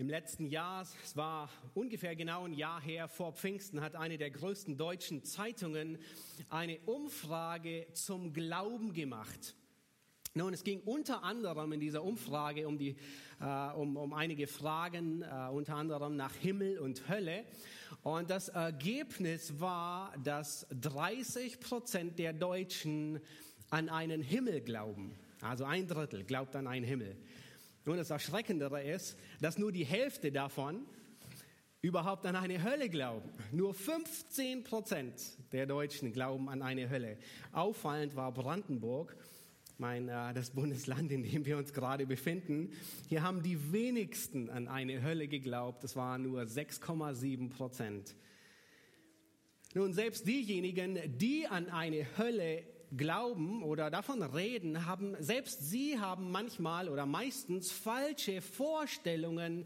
Im letzten Jahr, es war ungefähr genau ein Jahr her, vor Pfingsten, hat eine der größten deutschen Zeitungen eine Umfrage zum Glauben gemacht. Nun, es ging unter anderem in dieser Umfrage um, die, äh, um, um einige Fragen, äh, unter anderem nach Himmel und Hölle. Und das Ergebnis war, dass 30 Prozent der Deutschen an einen Himmel glauben. Also ein Drittel glaubt an einen Himmel. Nun, das Erschreckendere ist, dass nur die Hälfte davon überhaupt an eine Hölle glauben. Nur 15 Prozent der Deutschen glauben an eine Hölle. Auffallend war Brandenburg, mein, äh, das Bundesland, in dem wir uns gerade befinden. Hier haben die wenigsten an eine Hölle geglaubt. Das waren nur 6,7 Prozent. Nun, selbst diejenigen, die an eine Hölle glauben oder davon reden, haben, selbst sie haben manchmal oder meistens falsche Vorstellungen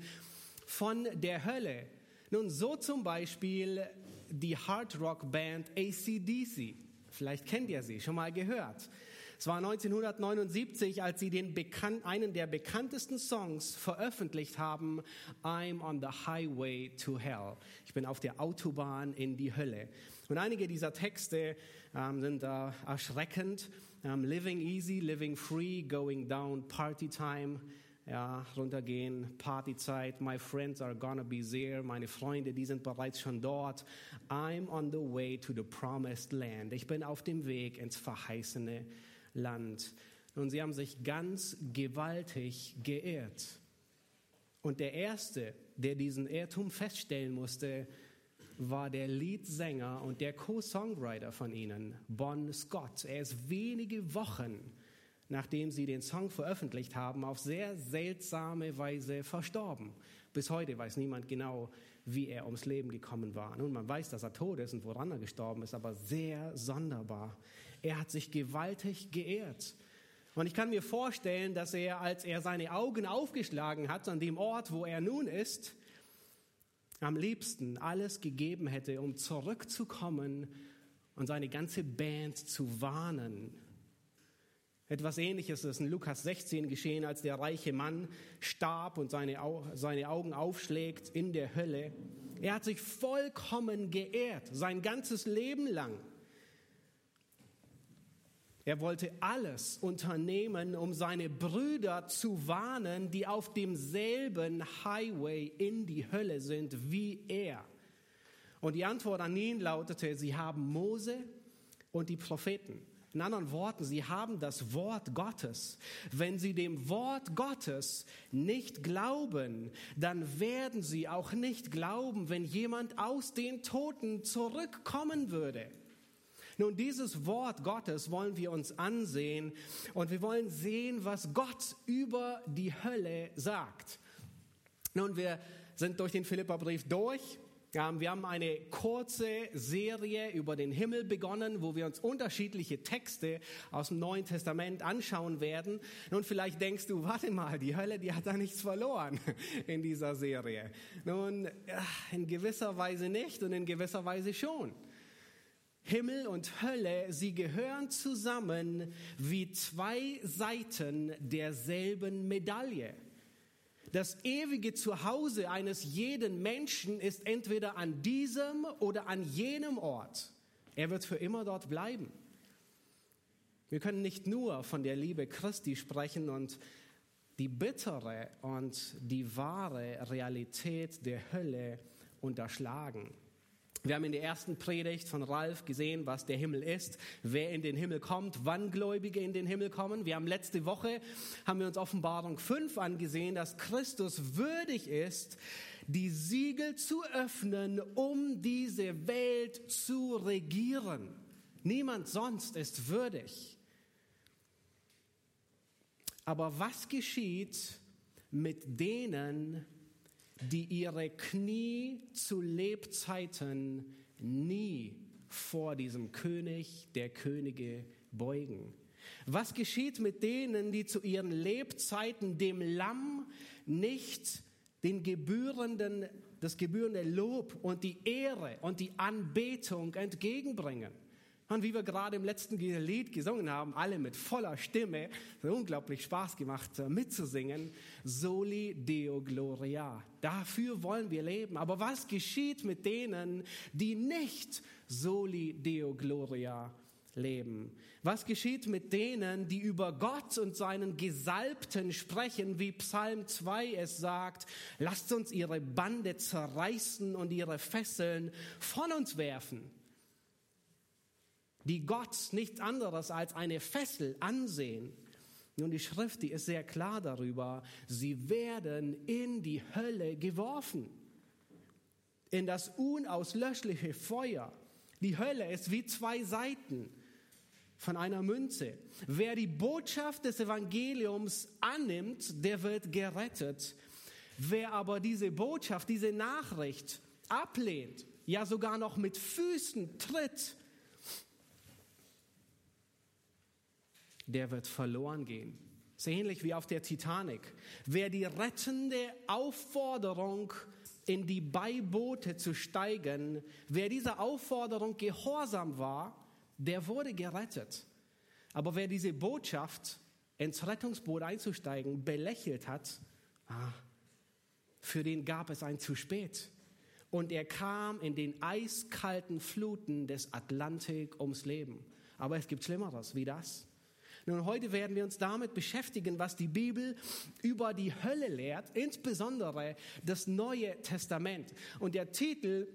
von der Hölle. Nun, so zum Beispiel die Hard Rock Band ACDC. Vielleicht kennt ihr sie, schon mal gehört. Es war 1979, als sie den bekannt, einen der bekanntesten Songs veröffentlicht haben, I'm on the Highway to Hell. Ich bin auf der Autobahn in die Hölle. Und einige dieser Texte ähm, sind äh, erschreckend. Ähm, living easy, living free, going down, party time ja, runtergehen, Partyzeit, my friends are gonna be there, meine Freunde, die sind bereits schon dort. I'm on the way to the promised land. Ich bin auf dem Weg ins verheißene Land. Und sie haben sich ganz gewaltig geehrt. Und der Erste, der diesen Irrtum feststellen musste, war der Leadsänger und der Co-Songwriter von ihnen, Bon Scott. Er ist wenige Wochen nachdem sie den Song veröffentlicht haben, auf sehr seltsame Weise verstorben. Bis heute weiß niemand genau, wie er ums Leben gekommen war. Nun, man weiß, dass er tot ist und woran er gestorben ist, aber sehr sonderbar. Er hat sich gewaltig geehrt. Und ich kann mir vorstellen, dass er, als er seine Augen aufgeschlagen hat an dem Ort, wo er nun ist, am liebsten alles gegeben hätte, um zurückzukommen und seine ganze Band zu warnen etwas Ähnliches ist in Lukas 16 geschehen, als der reiche Mann starb und seine, seine Augen aufschlägt in der Hölle. Er hat sich vollkommen geehrt, sein ganzes Leben lang. Er wollte alles unternehmen, um seine Brüder zu warnen, die auf demselben Highway in die Hölle sind wie er. Und die Antwort an ihn lautete, sie haben Mose und die Propheten. In anderen Worten, sie haben das Wort Gottes. Wenn sie dem Wort Gottes nicht glauben, dann werden sie auch nicht glauben, wenn jemand aus den Toten zurückkommen würde. Nun, dieses Wort Gottes wollen wir uns ansehen und wir wollen sehen, was Gott über die Hölle sagt. Nun, wir sind durch den Philipperbrief durch wir haben eine kurze Serie über den Himmel begonnen, wo wir uns unterschiedliche Texte aus dem Neuen Testament anschauen werden. Nun, vielleicht denkst du, warte mal, die Hölle, die hat da nichts verloren in dieser Serie. Nun, in gewisser Weise nicht und in gewisser Weise schon. Himmel und Hölle, sie gehören zusammen wie zwei Seiten derselben Medaille. Das ewige Zuhause eines jeden Menschen ist entweder an diesem oder an jenem Ort. Er wird für immer dort bleiben. Wir können nicht nur von der Liebe Christi sprechen und die bittere und die wahre Realität der Hölle unterschlagen. Wir haben in der ersten Predigt von Ralf gesehen, was der Himmel ist, wer in den Himmel kommt, wann Gläubige in den Himmel kommen. Wir haben letzte Woche, haben wir uns Offenbarung 5 angesehen, dass Christus würdig ist, die Siegel zu öffnen, um diese Welt zu regieren. Niemand sonst ist würdig. Aber was geschieht mit denen, die ihre Knie zu Lebzeiten nie vor diesem König der Könige beugen. Was geschieht mit denen, die zu ihren Lebzeiten dem Lamm nicht den gebührenden, das gebührende Lob und die Ehre und die Anbetung entgegenbringen? Und wie wir gerade im letzten Lied gesungen haben, alle mit voller Stimme, hat unglaublich Spaß gemacht äh, mitzusingen. Soli Deo Gloria. Dafür wollen wir leben. Aber was geschieht mit denen, die nicht Soli Deo Gloria leben? Was geschieht mit denen, die über Gott und seinen Gesalbten sprechen, wie Psalm 2 es sagt, lasst uns ihre Bande zerreißen und ihre Fesseln von uns werfen? Die Gott nichts anderes als eine Fessel ansehen. Nun, die Schrift, die ist sehr klar darüber, sie werden in die Hölle geworfen, in das unauslöschliche Feuer. Die Hölle ist wie zwei Seiten von einer Münze. Wer die Botschaft des Evangeliums annimmt, der wird gerettet. Wer aber diese Botschaft, diese Nachricht ablehnt, ja sogar noch mit Füßen tritt, der wird verloren gehen. So ähnlich wie auf der Titanic. Wer die rettende Aufforderung in die Beiboote zu steigen, wer dieser Aufforderung gehorsam war, der wurde gerettet. Aber wer diese Botschaft, ins Rettungsboot einzusteigen, belächelt hat, ah, für den gab es ein zu spät. Und er kam in den eiskalten Fluten des Atlantik ums Leben. Aber es gibt Schlimmeres wie das. Nun, heute werden wir uns damit beschäftigen, was die Bibel über die Hölle lehrt, insbesondere das Neue Testament. Und der Titel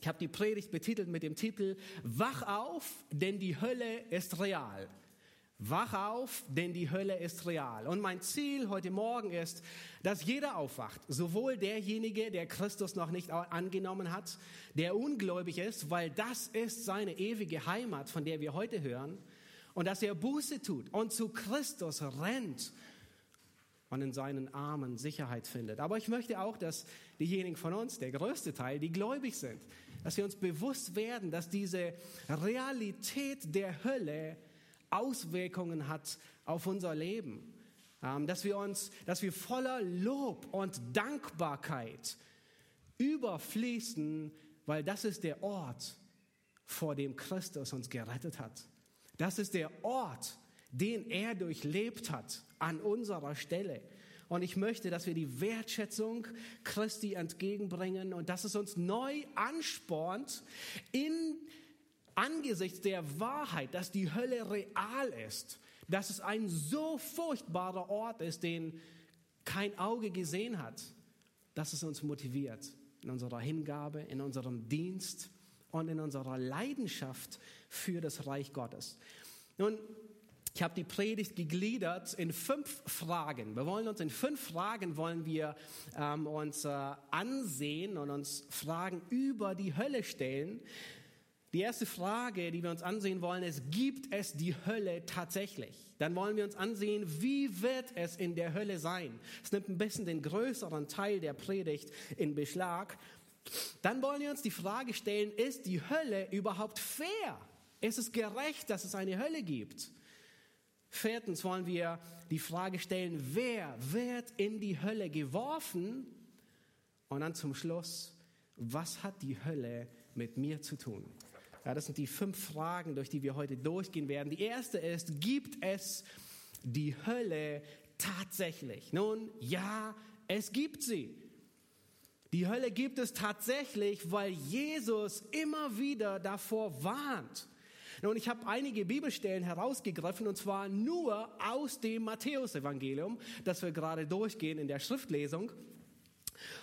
ich habe die Predigt betitelt mit dem Titel Wach auf, denn die Hölle ist real. Wach auf, denn die Hölle ist real. Und mein Ziel heute Morgen ist, dass jeder aufwacht, sowohl derjenige, der Christus noch nicht angenommen hat, der ungläubig ist, weil das ist seine ewige Heimat, von der wir heute hören, und dass er Buße tut und zu Christus rennt und in seinen Armen Sicherheit findet. Aber ich möchte auch, dass diejenigen von uns, der größte Teil, die gläubig sind, dass wir uns bewusst werden, dass diese Realität der Hölle Auswirkungen hat auf unser Leben. Ähm, dass wir uns, dass wir voller Lob und Dankbarkeit überfließen, weil das ist der Ort, vor dem Christus uns gerettet hat. Das ist der Ort, den er durchlebt hat an unserer Stelle. Und ich möchte, dass wir die Wertschätzung Christi entgegenbringen und dass es uns neu anspornt in angesichts der Wahrheit, dass die Hölle real ist, dass es ein so furchtbarer Ort ist, den kein Auge gesehen hat, dass es uns motiviert in unserer Hingabe, in unserem Dienst und in unserer Leidenschaft für das Reich Gottes. Nun, ich habe die Predigt gegliedert in fünf Fragen. Wir wollen uns in fünf Fragen wollen wir ähm, uns äh, ansehen und uns Fragen über die Hölle stellen. Die erste Frage, die wir uns ansehen wollen, ist, gibt es die Hölle tatsächlich? Dann wollen wir uns ansehen, wie wird es in der Hölle sein? Es nimmt ein bisschen den größeren Teil der Predigt in Beschlag. Dann wollen wir uns die Frage stellen, ist die Hölle überhaupt fair? Ist es gerecht, dass es eine Hölle gibt? Viertens wollen wir die Frage stellen, wer wird in die Hölle geworfen? Und dann zum Schluss, was hat die Hölle mit mir zu tun? Ja, das sind die fünf Fragen, durch die wir heute durchgehen werden. Die erste ist, gibt es die Hölle tatsächlich? Nun, ja, es gibt sie. Die Hölle gibt es tatsächlich, weil Jesus immer wieder davor warnt. Und ich habe einige Bibelstellen herausgegriffen, und zwar nur aus dem Matthäusevangelium, das wir gerade durchgehen in der Schriftlesung.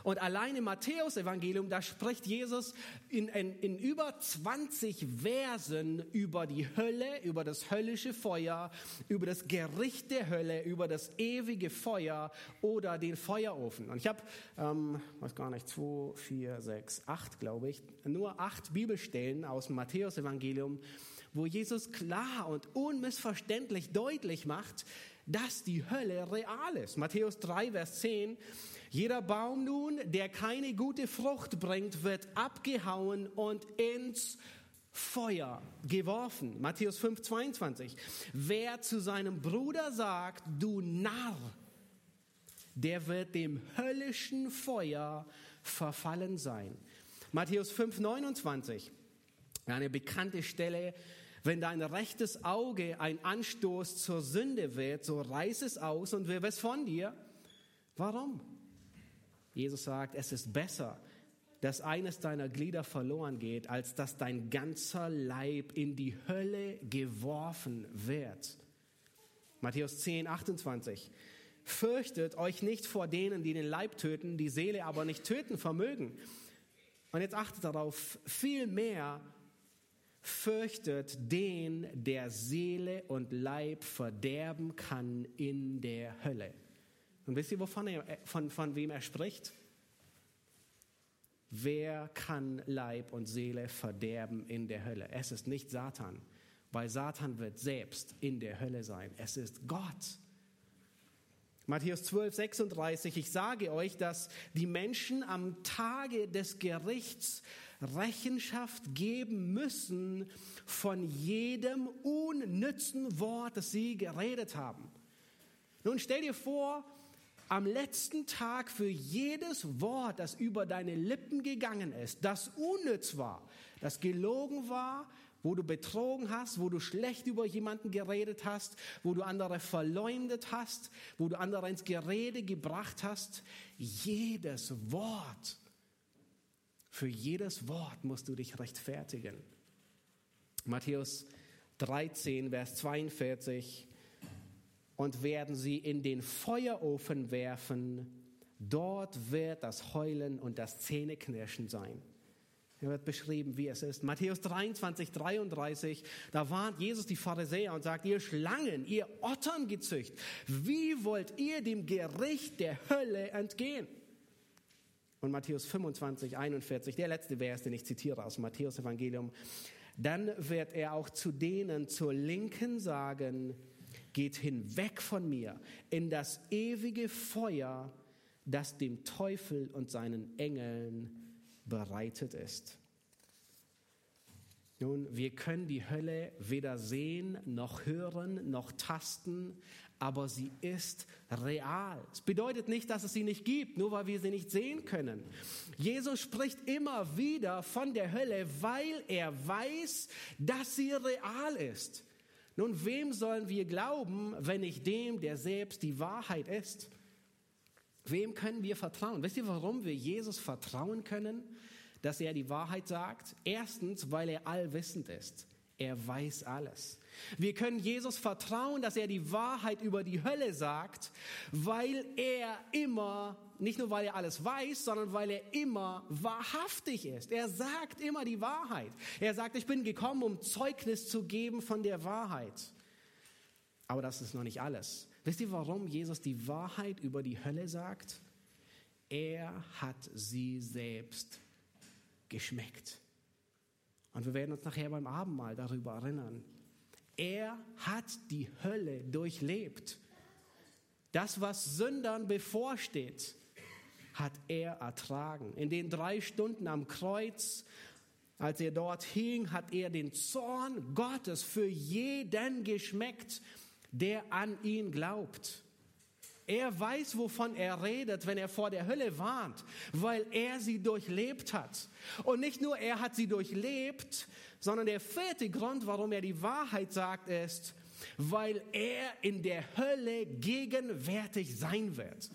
Und allein im Matthäusevangelium, da spricht Jesus in, in, in, über 20 Versen über die Hölle, über das höllische Feuer, über das Gericht der Hölle, über das ewige Feuer oder den Feuerofen. Und ich habe, ähm, weiß gar nicht, zwei, vier, sechs, acht, glaube ich, nur acht Bibelstellen aus dem Matthäusevangelium, wo Jesus klar und unmissverständlich deutlich macht, dass die Hölle real ist. Matthäus 3, Vers 10. Jeder Baum nun, der keine gute Frucht bringt, wird abgehauen und ins Feuer geworfen. Matthäus 5, 22. Wer zu seinem Bruder sagt, du Narr, der wird dem höllischen Feuer verfallen sein. Matthäus 5, 29. Eine bekannte Stelle Wenn dein rechtes Auge ein Anstoß zur Sünde wird, so reiß es aus und wirf es von dir. Warum? Jesus sagt, es ist besser, dass eines deiner Glieder verloren geht, als dass dein ganzer Leib in die Hölle geworfen wird. Matthäus 10, 28. Fürchtet euch nicht vor denen, die den Leib töten, die Seele aber nicht töten vermögen. Und jetzt achtet darauf, vielmehr fürchtet den, der Seele und Leib verderben kann in der Hölle. Und wisst ihr, wovon er, von, von wem er spricht? Wer kann Leib und Seele verderben in der Hölle? Es ist nicht Satan, weil Satan wird selbst in der Hölle sein. Es ist Gott. Matthäus 12, 36, ich sage euch, dass die Menschen am Tage des Gerichts Rechenschaft geben müssen von jedem unnützen Wort, das sie geredet haben. Nun stell dir vor, am letzten Tag für jedes Wort, das über deine Lippen gegangen ist, das unnütz war, das gelogen war, wo du betrogen hast, wo du schlecht über jemanden geredet hast, wo du andere verleumdet hast, wo du andere ins Gerede gebracht hast. Jedes Wort, für jedes Wort musst du dich rechtfertigen. Matthäus 13, Vers 42. Und werden sie in den Feuerofen werfen, dort wird das Heulen und das Zähneknirschen sein. Hier wird beschrieben, wie es ist. Matthäus 23, 33, da warnt Jesus die Pharisäer und sagt, ihr Schlangen, ihr Otterngezücht, wie wollt ihr dem Gericht der Hölle entgehen? Und Matthäus 25, 41, der letzte Vers, den ich zitiere aus Matthäus Evangelium, dann wird er auch zu denen zur Linken sagen, geht hinweg von mir in das ewige Feuer, das dem Teufel und seinen Engeln bereitet ist. Nun, wir können die Hölle weder sehen, noch hören, noch tasten, aber sie ist real. Es bedeutet nicht, dass es sie nicht gibt, nur weil wir sie nicht sehen können. Jesus spricht immer wieder von der Hölle, weil er weiß, dass sie real ist. Nun, wem sollen wir glauben, wenn nicht dem, der selbst die Wahrheit ist? Wem können wir vertrauen? Wisst ihr, warum wir Jesus vertrauen können? dass er die Wahrheit sagt? Erstens, weil er allwissend ist. Er weiß alles. Wir können Jesus vertrauen, dass er die Wahrheit über die Hölle sagt, weil er immer, nicht nur weil er alles weiß, sondern weil er immer wahrhaftig ist. Er sagt immer die Wahrheit. Er sagt, ich bin gekommen, um Zeugnis zu geben von der Wahrheit. Aber das ist noch nicht alles. Wisst ihr, warum Jesus die Wahrheit über die Hölle sagt? Er hat sie selbst geschmeckt. Und wir werden uns nachher beim Abendmahl darüber erinnern. Er hat die Hölle durchlebt. Das, was Sündern bevorsteht, hat er ertragen. In den drei Stunden am Kreuz, als er dort hing, hat er den Zorn Gottes für jeden geschmeckt, der an ihn glaubt. Er weiß, wovon er redet, wenn er vor der Hölle warnt, weil er sie durchlebt hat. Und nicht nur er hat sie durchlebt, sondern der vierte Grund, warum er die Wahrheit sagt, ist, weil er in der Hölle gegenwärtig sein wird.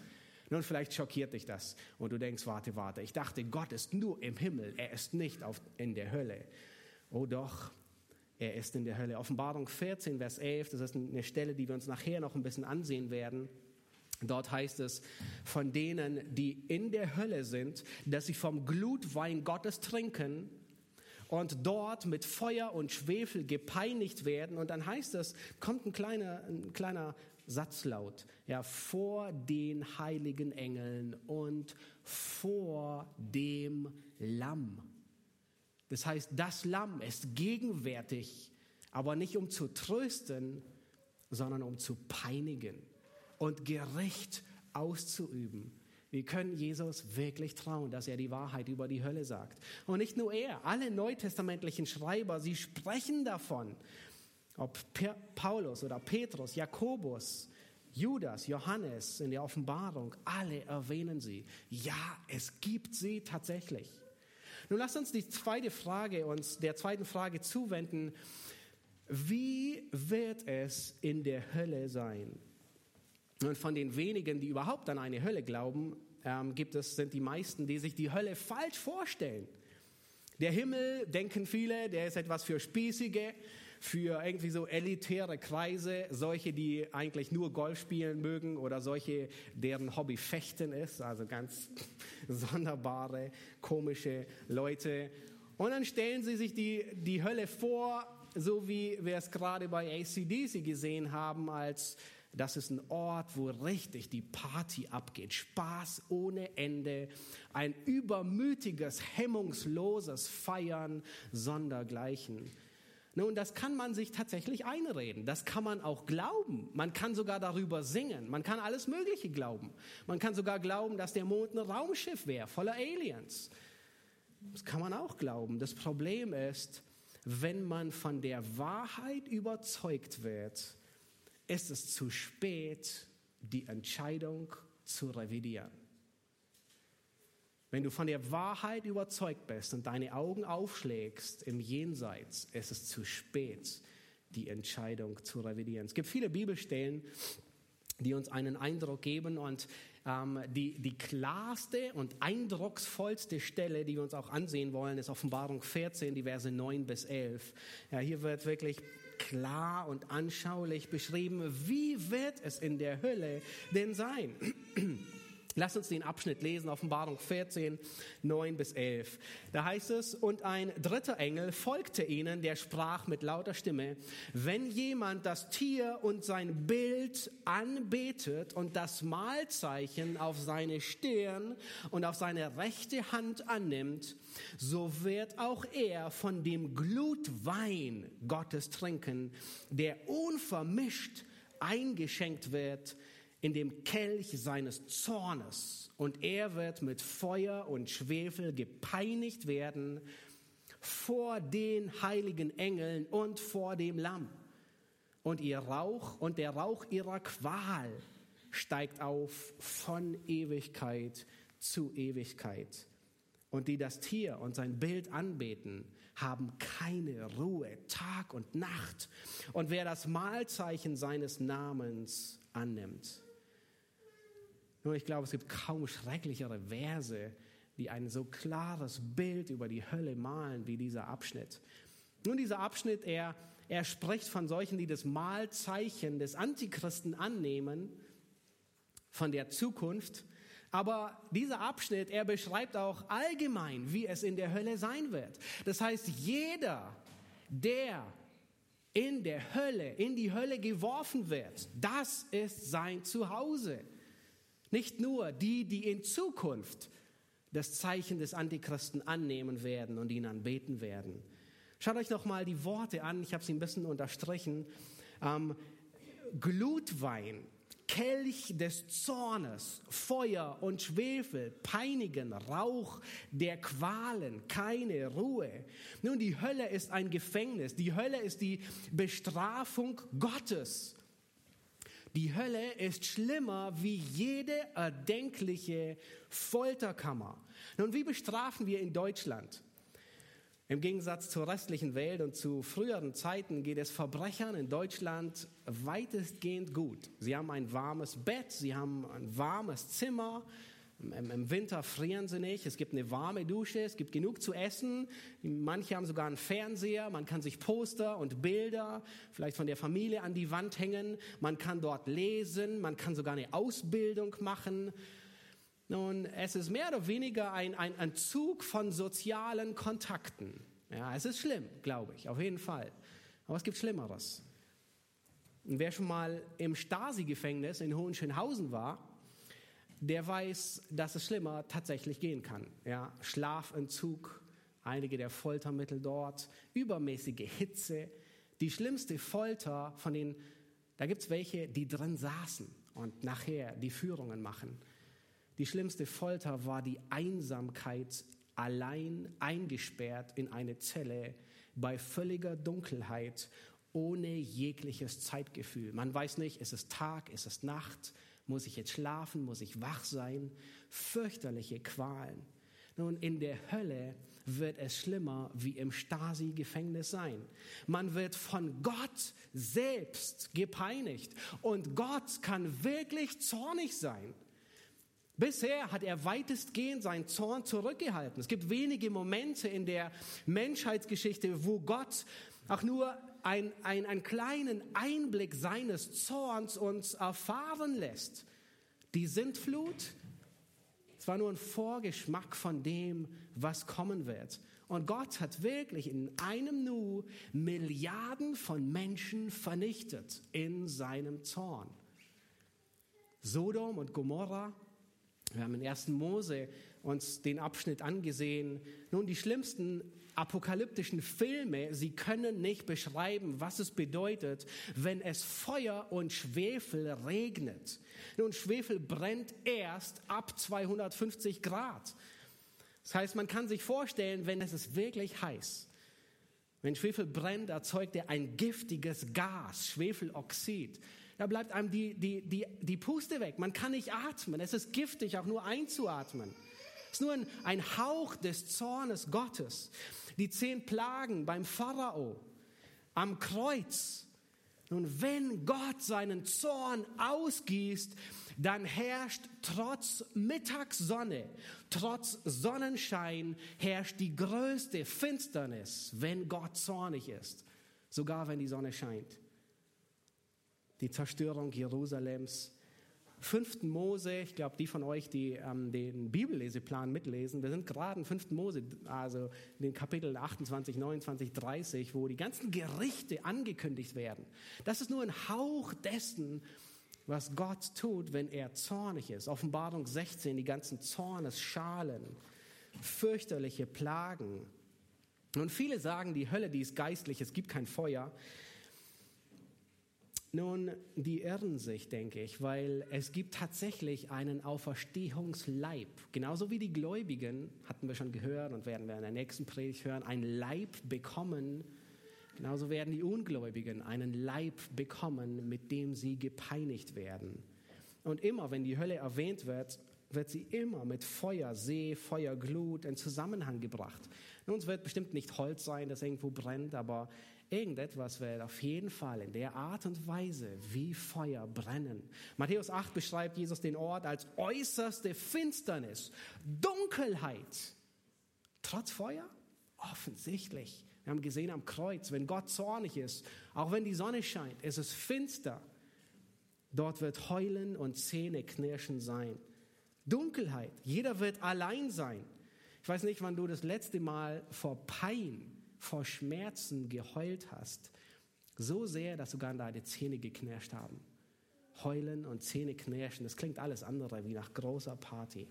Nun, vielleicht schockiert dich das und du denkst, warte, warte, ich dachte, Gott ist nur im Himmel, er ist nicht auf, in der Hölle. Oh doch, er ist in der Hölle. Offenbarung 14, Vers 11, das ist eine Stelle, die wir uns nachher noch ein bisschen ansehen werden. Dort heißt es von denen, die in der Hölle sind, dass sie vom Glutwein Gottes trinken und dort mit Feuer und Schwefel gepeinigt werden. Und dann heißt es, kommt ein kleiner, ein kleiner Satzlaut, ja, vor den heiligen Engeln und vor dem Lamm. Das heißt, das Lamm ist gegenwärtig, aber nicht um zu trösten, sondern um zu peinigen und gerecht auszuüben. Wir können Jesus wirklich trauen, dass er die Wahrheit über die Hölle sagt. Und nicht nur er, alle neutestamentlichen Schreiber, sie sprechen davon. Ob Paulus oder Petrus, Jakobus, Judas, Johannes in der Offenbarung, alle erwähnen sie. Ja, es gibt sie tatsächlich. Nun lasst uns die zweite Frage uns der zweiten Frage zuwenden. wie wird es in der Hölle sein? Und von den wenigen, die überhaupt an eine Hölle glauben, ähm, gibt es, sind die meisten, die sich die Hölle falsch vorstellen. Der Himmel, denken viele, der ist etwas für Spießige, für irgendwie so elitäre Kreise, solche, die eigentlich nur Golf spielen mögen oder solche, deren Hobby Fechten ist, also ganz sonderbare, komische Leute. Und dann stellen sie sich die, die Hölle vor, so wie wir es gerade bei ACDC gesehen haben, als das ist ein Ort, wo richtig die Party abgeht. Spaß ohne Ende. Ein übermütiges, hemmungsloses Feiern sondergleichen. Nun, das kann man sich tatsächlich einreden. Das kann man auch glauben. Man kann sogar darüber singen. Man kann alles Mögliche glauben. Man kann sogar glauben, dass der Mond ein Raumschiff wäre, voller Aliens. Das kann man auch glauben. Das Problem ist, wenn man von der Wahrheit überzeugt wird, ist es zu spät, die Entscheidung zu revidieren. Wenn du von der Wahrheit überzeugt bist und deine Augen aufschlägst im Jenseits, ist es zu spät, die Entscheidung zu revidieren. Es gibt viele Bibelstellen, die uns einen Eindruck geben und ähm, die, die klarste und eindrucksvollste Stelle, die wir uns auch ansehen wollen, ist Offenbarung 14, die Verse 9 bis 11. Ja, hier wird wirklich klar und anschaulich beschrieben, wie wird es in der Hölle denn sein? Lass uns den Abschnitt lesen, Offenbarung 14, 9 bis 11. Da heißt es, und ein dritter Engel folgte ihnen, der sprach mit lauter Stimme, wenn jemand das Tier und sein Bild anbetet und das Mahlzeichen auf seine Stirn und auf seine rechte Hand annimmt, so wird auch er von dem Glutwein Gottes trinken, der unvermischt eingeschenkt wird in dem Kelch seines Zornes und er wird mit Feuer und Schwefel gepeinigt werden vor den heiligen Engeln und vor dem Lamm. Und ihr Rauch und der Rauch ihrer Qual steigt auf von Ewigkeit zu Ewigkeit. Und die das Tier und sein Bild anbeten, haben keine Ruhe, Tag und Nacht. Und wer das Mahlzeichen seines Namens annimmt, nur ich glaube, es gibt kaum schrecklichere Verse, die ein so klares Bild über die Hölle malen wie dieser Abschnitt. Nun, dieser Abschnitt, er, er spricht von solchen, die das Mahlzeichen des Antichristen annehmen, von der Zukunft. Aber dieser Abschnitt, er beschreibt auch allgemein, wie es in der Hölle sein wird. Das heißt, jeder, der in der Hölle, in die Hölle geworfen wird, das ist sein Zuhause. Nicht nur die, die in Zukunft das Zeichen des Antichristen annehmen werden und ihn anbeten werden. Schaut euch noch mal die Worte an. Ich habe sie ein bisschen unterstrichen. Ähm, Glutwein, Kelch des Zornes, Feuer und Schwefel, Peinigen, Rauch der Qualen, keine Ruhe. Nun, die Hölle ist ein Gefängnis. Die Hölle ist die Bestrafung Gottes. Die Hölle ist schlimmer wie jede erdenkliche Folterkammer. Nun, wie bestrafen wir in Deutschland? Im Gegensatz zur restlichen Welt und zu früheren Zeiten geht es Verbrechern in Deutschland weitestgehend gut. Sie haben ein warmes Bett, sie haben ein warmes Zimmer, im Winter frieren sie nicht. Es gibt eine warme Dusche. Es gibt genug zu essen. Manche haben sogar einen Fernseher. Man kann sich Poster und Bilder vielleicht von der Familie an die Wand hängen. Man kann dort lesen. Man kann sogar eine Ausbildung machen. Nun, es ist mehr oder weniger ein, ein, ein Zug von sozialen Kontakten. Ja, es ist schlimm, glaube ich, auf jeden Fall. Aber es gibt Schlimmeres. Und wer schon mal im Stasi-Gefängnis in Hohenschönhausen war, der weiß, dass es schlimmer tatsächlich gehen kann. Ja, Schlafentzug, einige der Foltermittel dort, übermäßige Hitze, die schlimmste Folter von den, da gibt es welche, die drin saßen und nachher die Führungen machen. Die schlimmste Folter war die Einsamkeit, allein eingesperrt in eine Zelle bei völliger Dunkelheit, ohne jegliches Zeitgefühl. Man weiß nicht, ist es Tag, ist es Nacht, muss ich jetzt schlafen? Muss ich wach sein? Fürchterliche Qualen. Nun, in der Hölle wird es schlimmer wie im Stasi-Gefängnis sein. Man wird von Gott selbst gepeinigt und Gott kann wirklich zornig sein. Bisher hat er weitestgehend seinen Zorn zurückgehalten. Es gibt wenige Momente in der Menschheitsgeschichte, wo Gott auch nur ein, ein, einen kleinen Einblick seines Zorns uns erfahren lässt. Die Sintflut, es war nur ein Vorgeschmack von dem, was kommen wird. Und Gott hat wirklich in einem Nu Milliarden von Menschen vernichtet in seinem Zorn. Sodom und Gomorra, wir haben in 1. Mose uns den Abschnitt angesehen. Nun, die schlimmsten apokalyptischen Filme, sie können nicht beschreiben, was es bedeutet, wenn es Feuer und Schwefel regnet. Nun, Schwefel brennt erst ab 250 Grad. Das heißt, man kann sich vorstellen, wenn es ist wirklich heiß, wenn Schwefel brennt, erzeugt er ein giftiges Gas, Schwefeloxid. Da bleibt einem die, die, die, die Puste weg. Man kann nicht atmen. Es ist giftig, auch nur einzuatmen. Es ist nur ein, ein Hauch des Zornes Gottes. Die zehn Plagen beim Pharao am Kreuz. Nun, wenn Gott seinen Zorn ausgießt, dann herrscht trotz Mittagssonne, trotz Sonnenschein, herrscht die größte Finsternis, wenn Gott zornig ist, sogar wenn die Sonne scheint. Die Zerstörung Jerusalems, 5. Mose, ich glaube, die von euch, die ähm, den Bibelleseplan mitlesen, wir sind gerade in 5. Mose, also in den Kapiteln 28, 29, 30, wo die ganzen Gerichte angekündigt werden. Das ist nur ein Hauch dessen, was Gott tut, wenn er zornig ist. Offenbarung 16, die ganzen Zornesschalen, fürchterliche Plagen. Und viele sagen, die Hölle, die ist geistlich, es gibt kein Feuer. Nun, die irren sich, denke ich, weil es gibt tatsächlich einen Auferstehungsleib. Genauso wie die Gläubigen, hatten wir schon gehört und werden wir in der nächsten Predigt hören, ein Leib bekommen. Genauso werden die Ungläubigen einen Leib bekommen, mit dem sie gepeinigt werden. Und immer, wenn die Hölle erwähnt wird, wird sie immer mit Feuer, See, Feuer, Glut in Zusammenhang gebracht. Nun, es wird bestimmt nicht Holz sein, das irgendwo brennt, aber Irgendetwas wird auf jeden Fall in der Art und Weise wie Feuer brennen. Matthäus 8 beschreibt Jesus den Ort als äußerste Finsternis, Dunkelheit. Trotz Feuer? Offensichtlich. Wir haben gesehen am Kreuz, wenn Gott zornig ist, auch wenn die Sonne scheint, ist es finster. Dort wird Heulen und Zähneknirschen sein. Dunkelheit. Jeder wird allein sein. Ich weiß nicht, wann du das letzte Mal vor Pein vor Schmerzen geheult hast, so sehr, dass sogar deine Zähne geknirscht haben. Heulen und Zähne knirschen, das klingt alles andere wie nach großer Party.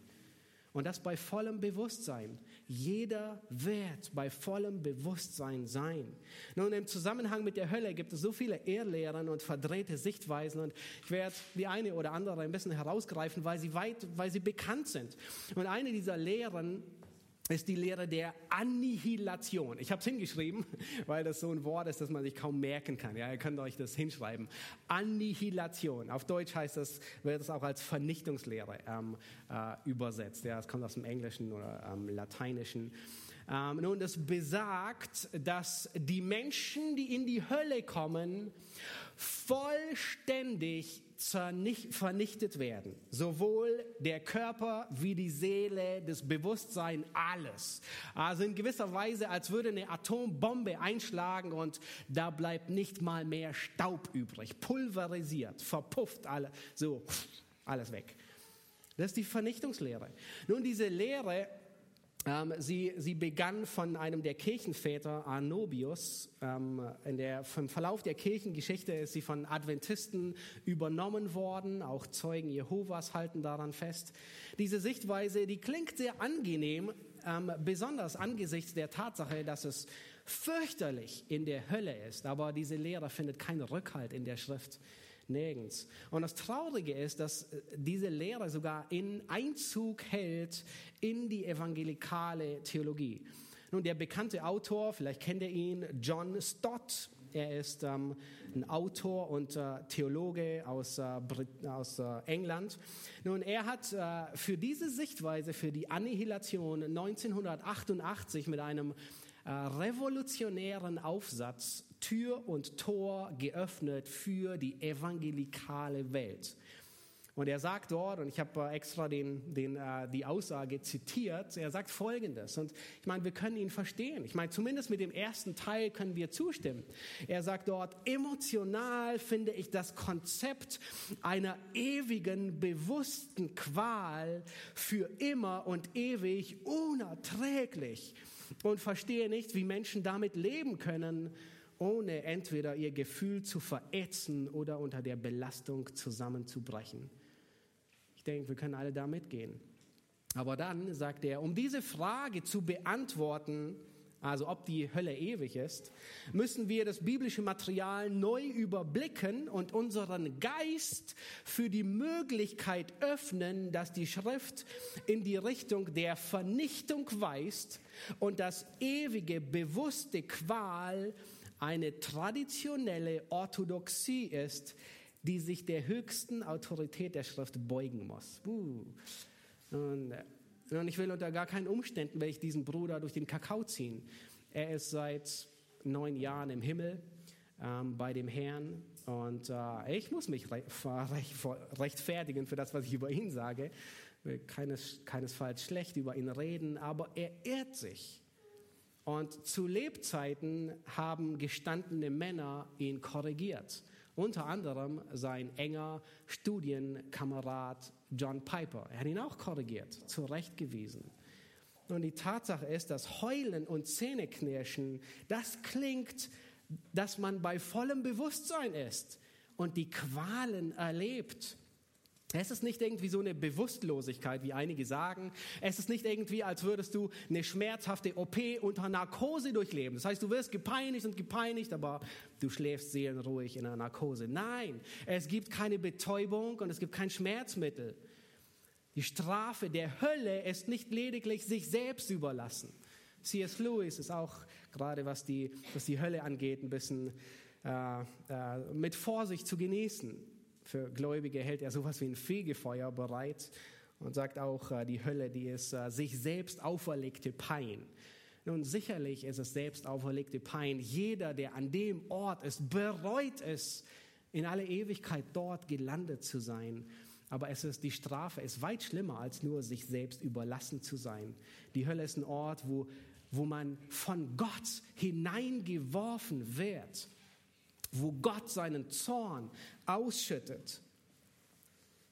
Und das bei vollem Bewusstsein. Jeder wird bei vollem Bewusstsein sein. Nun, im Zusammenhang mit der Hölle gibt es so viele Irrlehren und verdrehte Sichtweisen und ich werde die eine oder andere ein bisschen herausgreifen, weil sie weit, weil sie bekannt sind. Und eine dieser Lehren ist die Lehre der Annihilation. Ich habe es hingeschrieben, weil das so ein Wort ist, das man sich kaum merken kann. Ja, ihr könnt euch das hinschreiben. Annihilation. Auf Deutsch heißt das, wird es auch als Vernichtungslehre ähm, äh, übersetzt. Ja, es kommt aus dem Englischen oder ähm, Lateinischen. Ähm, nun, das besagt, dass die Menschen, die in die Hölle kommen, vollständig vernichtet werden. Sowohl der Körper wie die Seele, das Bewusstsein, alles. Also in gewisser Weise, als würde eine Atombombe einschlagen und da bleibt nicht mal mehr Staub übrig. Pulverisiert, verpufft alle, so, alles weg. Das ist die Vernichtungslehre. Nun, diese Lehre sie, sie begann von einem der Kirchenväter, Arnobius. Ähm, in der, Im Verlauf der Kirchengeschichte ist sie von Adventisten übernommen worden. Auch Zeugen Jehovas halten daran fest. Diese Sichtweise, die klingt sehr angenehm, ähm, besonders angesichts der Tatsache, dass es fürchterlich in der Hölle ist. Aber diese Lehre findet keinen Rückhalt in der Schrift nirgends. Und das Traurige ist, dass äh, diese Lehre sogar in Einzug hält in die evangelikale Theologie. Nun, der bekannte Autor, vielleicht kennt ihr ihn, John Stott, Er ist ähm, ein Autor und äh, Theologe aus, äh, aus äh, England. Nun, er hat äh, für diese Sichtweise, für die Annihilation 1988 mit einem äh, revolutionären Aufsatz Tür und Tor geöffnet für die evangelikale Welt. Und er sagt dort, und ich habe äh, extra den, den, äh, die Aussage zitiert, er sagt Folgendes. Und ich meine, wir können ihn verstehen. Ich meine, zumindest mit dem ersten Teil können wir zustimmen. Er sagt dort, emotional finde ich das Konzept einer ewigen, bewussten Qual für immer und ewig unerträglich und verstehe nicht, wie Menschen damit leben können, ohne entweder ihr Gefühl zu verätzen oder unter der Belastung zusammenzubrechen. Ich denke, wir können alle da mitgehen. Aber dann sagt er, um diese Frage zu beantworten, also ob die Hölle ewig ist, müssen wir das biblische Material neu überblicken und unseren Geist für die Möglichkeit öffnen, dass die Schrift in die Richtung der Vernichtung weist und das ewige, bewusste Qual eine traditionelle Orthodoxie ist, die sich der höchsten Autorität der Schrift beugen muss. Und, äh, und ich will unter gar keinen Umständen, will ich diesen Bruder durch den Kakao ziehen. Er ist seit neun Jahren im Himmel ähm, bei dem Herrn und äh, ich muss mich re rechtfertigen für das, was ich über ihn sage. Ich will keines, keinesfalls schlecht über ihn reden, aber er ehrt sich. Und zu Lebzeiten haben gestandene Männer ihn korrigiert. Unter anderem sein enger Studienkamerad John Piper. Er hat ihn auch korrigiert, zurechtgewiesen. Und die Tatsache ist, dass Heulen und Zähneknirschen, das klingt, dass man bei vollem Bewusstsein ist und die Qualen erlebt. Es ist nicht irgendwie so eine Bewusstlosigkeit, wie einige sagen. Es ist nicht irgendwie, als würdest du eine schmerzhafte OP unter Narkose durchleben. Das heißt, du wirst gepeinigt und gepeinigt, aber du schläfst seelenruhig in einer Narkose. Nein, es gibt keine Betäubung und es gibt kein Schmerzmittel. Die Strafe der Hölle ist nicht lediglich sich selbst überlassen. C.S. Lewis ist auch gerade, was die, was die Hölle angeht, ein bisschen äh, äh, mit Vorsicht zu genießen. Für Gläubige hält er sowas wie ein Fegefeuer bereit und sagt auch, äh, die Hölle, die ist äh, sich selbst auferlegte Pein. Nun, sicherlich ist es selbst auferlegte Pein. Jeder, der an dem Ort ist, bereut es, in alle Ewigkeit dort gelandet zu sein. Aber es ist, die Strafe ist weit schlimmer, als nur sich selbst überlassen zu sein. Die Hölle ist ein Ort, wo, wo man von Gott hineingeworfen wird wo Gott seinen Zorn ausschüttet.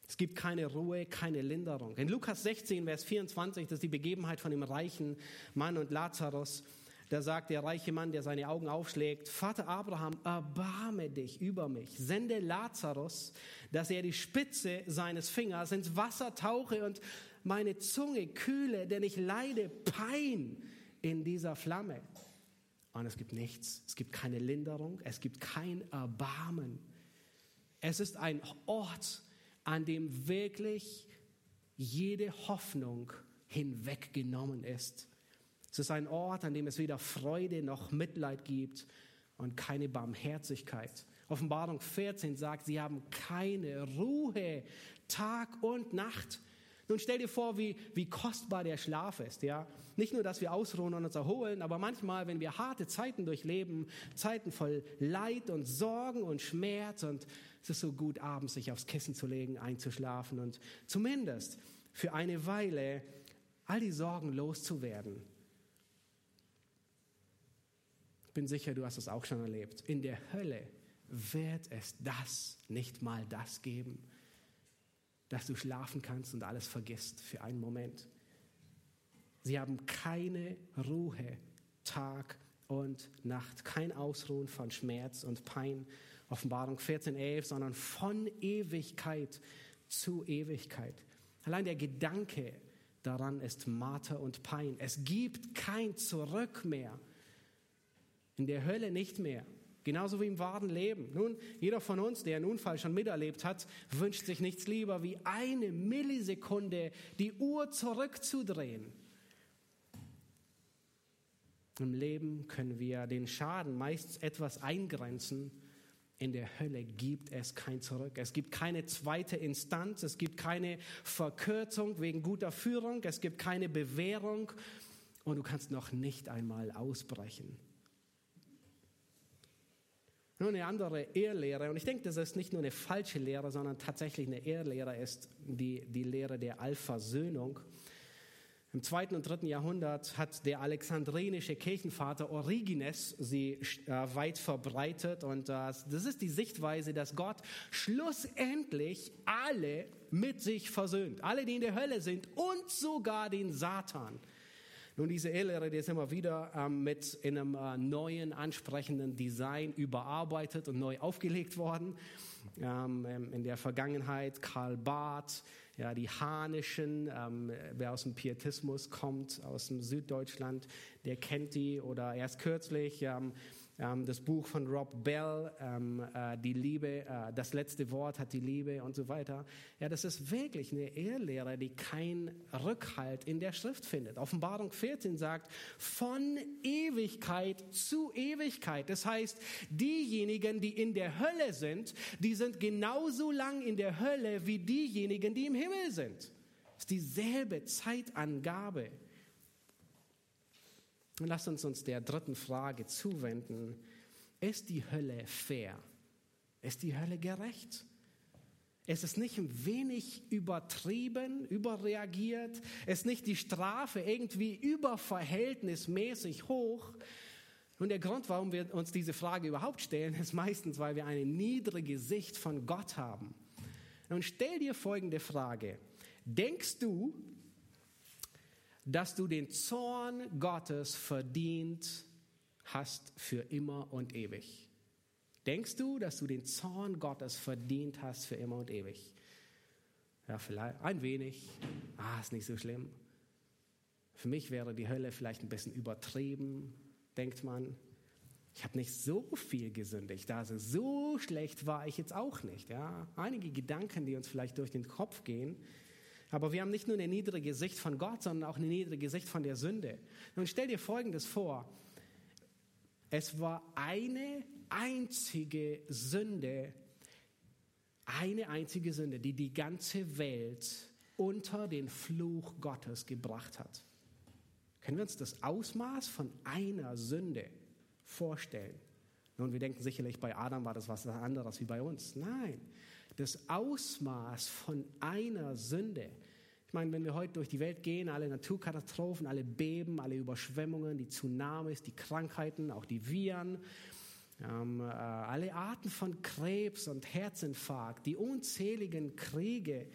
Es gibt keine Ruhe, keine Linderung. In Lukas 16, Vers 24, das ist die Begebenheit von dem reichen Mann und Lazarus. Da sagt der reiche Mann, der seine Augen aufschlägt, Vater Abraham, erbarme dich über mich. Sende Lazarus, dass er die Spitze seines Fingers ins Wasser tauche und meine Zunge kühle, denn ich leide Pein in dieser Flamme. Und es gibt nichts. Es gibt keine Linderung. Es gibt kein Erbarmen. Es ist ein Ort, an dem wirklich jede Hoffnung hinweggenommen ist. Es ist ein Ort, an dem es weder Freude noch Mitleid gibt und keine Barmherzigkeit. Offenbarung 14 sagt, sie haben keine Ruhe Tag und Nacht. Nun stell dir vor, wie, wie kostbar der Schlaf ist. Ja? Nicht nur, dass wir ausruhen und uns erholen, aber manchmal, wenn wir harte Zeiten durchleben, Zeiten voll Leid und Sorgen und Schmerz und es ist so gut, abends sich aufs Kissen zu legen, einzuschlafen und zumindest für eine Weile all die Sorgen loszuwerden. Ich bin sicher, du hast es auch schon erlebt. In der Hölle wird es das, nicht mal das geben dass du schlafen kannst und alles vergisst für einen Moment. Sie haben keine Ruhe Tag und Nacht, kein Ausruhen von Schmerz und Pein, Offenbarung 14.11, sondern von Ewigkeit zu Ewigkeit. Allein der Gedanke daran ist Marter und Pein. Es gibt kein Zurück mehr. In der Hölle nicht mehr. Genauso wie im wahren Leben. Nun, jeder von uns, der einen Unfall schon miterlebt hat, wünscht sich nichts lieber, wie eine Millisekunde die Uhr zurückzudrehen. Im Leben können wir den Schaden meist etwas eingrenzen. In der Hölle gibt es kein Zurück. Es gibt keine zweite Instanz. Es gibt keine Verkürzung wegen guter Führung. Es gibt keine Bewährung. Und du kannst noch nicht einmal ausbrechen. Nur eine andere Ehrlehre, und ich denke, das ist nicht nur eine falsche Lehre, sondern tatsächlich eine Ehrlehre, ist die, die Lehre der Allversöhnung. Im zweiten und dritten Jahrhundert hat der alexandrinische Kirchenvater Origenes sie äh, weit verbreitet und äh, das ist die Sichtweise, dass Gott schlussendlich alle mit sich versöhnt, alle, die in der Hölle sind und sogar den Satan. Nun, diese E-Lehre, die ist immer wieder ähm, mit in einem äh, neuen, ansprechenden Design überarbeitet und neu aufgelegt worden. Ähm, ähm, in der Vergangenheit Karl Barth, ja, die Hanischen, ähm, wer aus dem Pietismus kommt, aus dem Süddeutschland, der kennt die. Oder erst kürzlich ähm, das Buch von Rob Bell, ähm, äh, die Liebe, äh, das letzte Wort hat die Liebe und so weiter. Ja, das ist wirklich eine Ehrlehre, die keinen Rückhalt in der Schrift findet. Offenbarung 14 sagt, von Ewigkeit zu Ewigkeit. Das heißt, diejenigen, die in der Hölle sind, die sind genauso lang in der Hölle wie diejenigen, die im Himmel sind. Das ist dieselbe Zeitangabe. Und lasst uns uns der dritten Frage zuwenden. Ist die Hölle fair? Ist die Hölle gerecht? Ist es nicht ein wenig übertrieben, überreagiert? Ist nicht die Strafe irgendwie überverhältnismäßig hoch? Und der Grund, warum wir uns diese Frage überhaupt stellen, ist meistens, weil wir eine niedrige Sicht von Gott haben. Und stell dir folgende Frage. Denkst du, dass du den Zorn Gottes verdient hast für immer und ewig. Denkst du, dass du den Zorn Gottes verdient hast für immer und ewig? Ja, vielleicht ein wenig. Ah, ist nicht so schlimm. Für mich wäre die Hölle vielleicht ein bisschen übertrieben, denkt man. Ich habe nicht so viel gesündigt, also so schlecht war ich jetzt auch nicht. Ja, einige Gedanken, die uns vielleicht durch den Kopf gehen, aber wir haben nicht nur eine niedrige Sicht von Gott, sondern auch eine niedrige Sicht von der Sünde. Nun stell dir Folgendes vor. Es war eine einzige Sünde, eine einzige Sünde, die die ganze Welt unter den Fluch Gottes gebracht hat. Können wir uns das Ausmaß von einer Sünde vorstellen? Nun, wir denken sicherlich, bei Adam war das was anderes wie bei uns. Nein, das Ausmaß von einer Sünde. Ich meine, wenn wir heute durch die Welt gehen, alle Naturkatastrophen, alle Beben, alle Überschwemmungen, die Tsunamis, die Krankheiten, auch die Viren, ähm, äh, alle Arten von Krebs und Herzinfarkt, die unzähligen Kriege,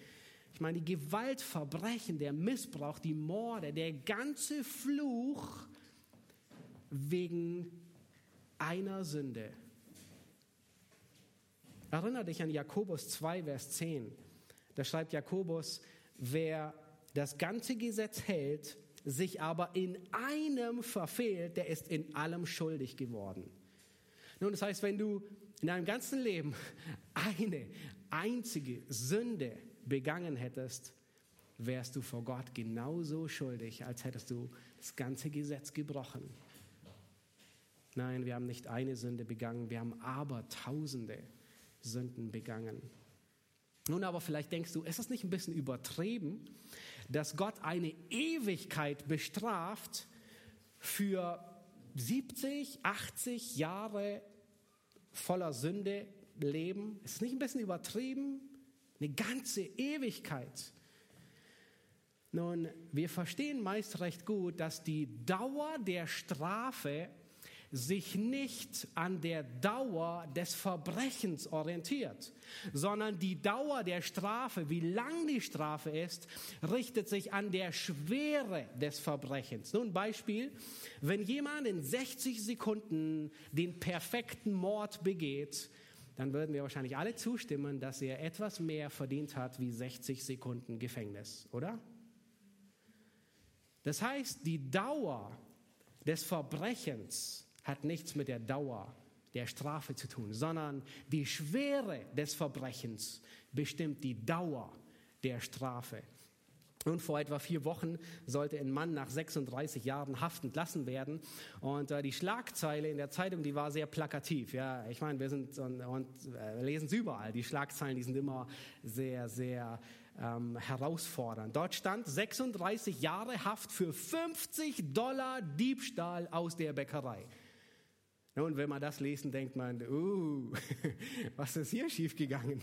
ich meine, die Gewaltverbrechen, der Missbrauch, die Morde, der ganze Fluch wegen einer Sünde. Erinnere dich an Jakobus 2, Vers 10. Da schreibt Jakobus, wer das ganze Gesetz hält, sich aber in einem verfehlt, der ist in allem schuldig geworden. Nun, das heißt, wenn du in deinem ganzen Leben eine einzige Sünde begangen hättest, wärst du vor Gott genauso schuldig, als hättest du das ganze Gesetz gebrochen. Nein, wir haben nicht eine Sünde begangen, wir haben aber Tausende Sünden begangen. Nun aber vielleicht denkst du, ist das nicht ein bisschen übertrieben, dass Gott eine Ewigkeit bestraft für 70, 80 Jahre voller Sünde leben? Ist es nicht ein bisschen übertrieben? Eine ganze Ewigkeit. Nun, wir verstehen meist recht gut, dass die Dauer der Strafe sich nicht an der Dauer des Verbrechens orientiert, sondern die Dauer der Strafe, wie lang die Strafe ist, richtet sich an der Schwere des Verbrechens. Nun Beispiel, wenn jemand in 60 Sekunden den perfekten Mord begeht, dann würden wir wahrscheinlich alle zustimmen, dass er etwas mehr verdient hat wie 60 Sekunden Gefängnis, oder? Das heißt, die Dauer des Verbrechens hat nichts mit der Dauer der Strafe zu tun, sondern die Schwere des Verbrechens bestimmt die Dauer der Strafe. Nun, vor etwa vier Wochen sollte ein Mann nach 36 Jahren Haft entlassen werden. Und äh, die Schlagzeile in der Zeitung, die war sehr plakativ. Ja, ich meine, wir sind und, und äh, lesen es überall. Die Schlagzeilen, die sind immer sehr, sehr ähm, herausfordernd. Dort stand 36 Jahre Haft für 50 Dollar Diebstahl aus der Bäckerei. Und wenn man das lesen, denkt man, uh, was ist hier schiefgegangen?